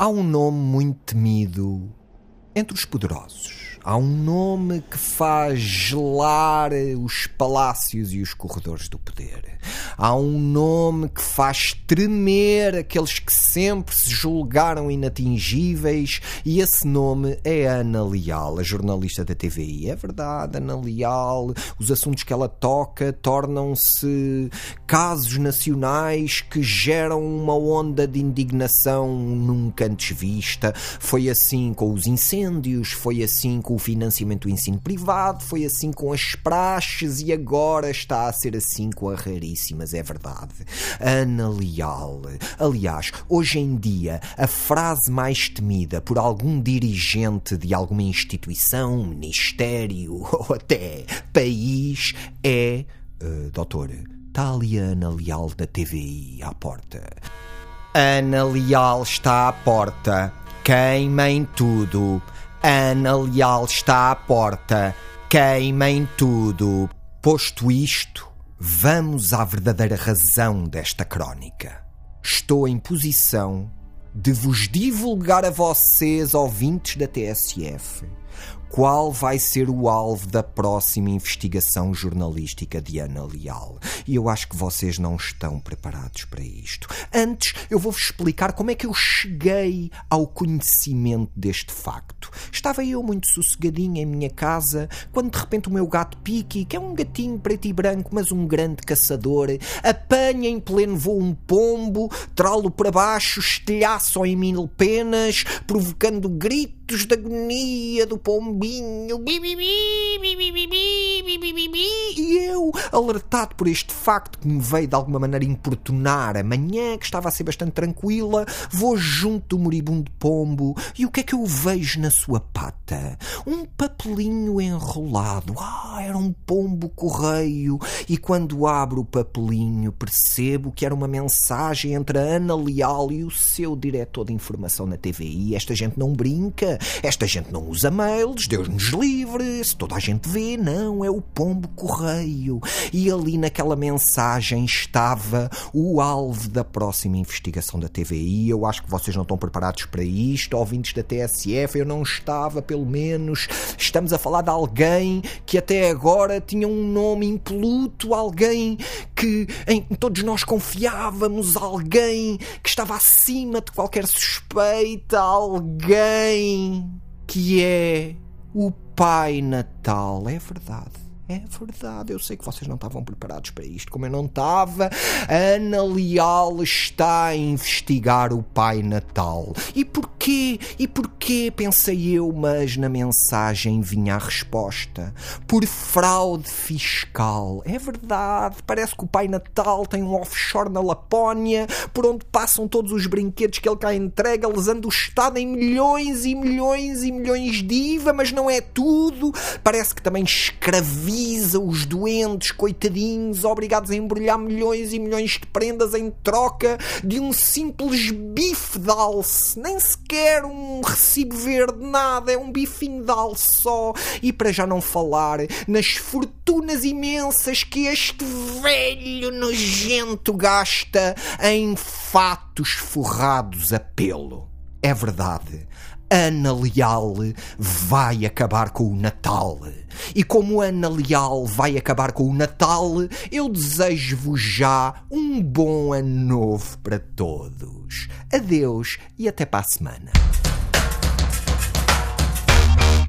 Há um nome muito temido entre os poderosos. Há um nome que faz gelar os palácios e os corredores do poder. Há um nome que faz tremer aqueles que sempre se julgaram inatingíveis, e esse nome é Ana Leal, a jornalista da TVI. É verdade, Ana Leal, os assuntos que ela toca tornam-se casos nacionais que geram uma onda de indignação nunca antes vista. Foi assim com os incêndios, foi assim com o financiamento do ensino privado, foi assim com as praxes e agora está a ser assim com a raríssimas, é verdade. Ana Leal. Aliás, hoje em dia, a frase mais temida por algum dirigente de alguma instituição, ministério ou até país é. Uh, doutor, está ali a Ana Leal da TVI à porta. Ana Leal está à porta. Queimem tudo. Ana Leal está à porta. Queimem tudo. Posto isto, vamos à verdadeira razão desta crónica. Estou em posição de vos divulgar a vocês, ouvintes da TSF, qual vai ser o alvo da próxima investigação jornalística de Ana Leal. E eu acho que vocês não estão preparados para isto. Antes, eu vou-vos explicar como é que eu cheguei ao conhecimento deste facto. Estava eu muito sossegadinho em minha casa, quando de repente o meu gato Piki, que é um gatinho preto e branco, mas um grande caçador, apanha em pleno voo um pombo, trá-lo para baixo, estilhaço em mil penas, provocando gritos de agonia do pombinho. E eu, alertado por este facto que me veio de alguma maneira importunar a manhã, que estava a ser bastante tranquila, vou junto do moribundo pombo e o que é que eu vejo na sua pata? Um papelinho enrolado. Ah, era um pombo correio. E quando abro o papelinho, percebo que era uma mensagem entre a Ana Leal e o seu diretor de informação na TVI. Esta gente não brinca, esta gente não usa mails, Deus nos livre. Se toda a gente vê, não, é o pombo correio. E ali naquela mensagem estava o alvo da próxima investigação da TVI. Eu acho que vocês não estão preparados para isto, ouvintes da TSF. Eu não estava, pelo menos. Estamos a falar de alguém que até agora tinha um nome impoluto, alguém que em todos nós confiávamos, alguém que estava acima de qualquer suspeita, alguém que é o Pai Natal. É verdade. É verdade, eu sei que vocês não estavam preparados para isto, como eu não estava. Ana Leal está a investigar o Pai Natal. E porquê? E porquê? Pensei eu, mas na mensagem vinha a resposta. Por fraude fiscal. É verdade, parece que o Pai Natal tem um offshore na Lapónia, por onde passam todos os brinquedos que ele cá entrega, lesando o Estado em milhões e milhões e milhões de IVA, mas não é tudo. Parece que também escraviza os doentes, coitadinhos, obrigados a embrulhar milhões e milhões de prendas em troca de um simples bife de alce. Nem sequer um recibo verde, nada, é um bifinho de alce só. E para já não falar nas fortunas imensas que este velho nojento gasta em fatos forrados a pelo. É verdade. Ana Leal vai acabar com o Natal. E como Ana Leal vai acabar com o Natal, eu desejo-vos já um bom ano novo para todos. Adeus e até para a semana.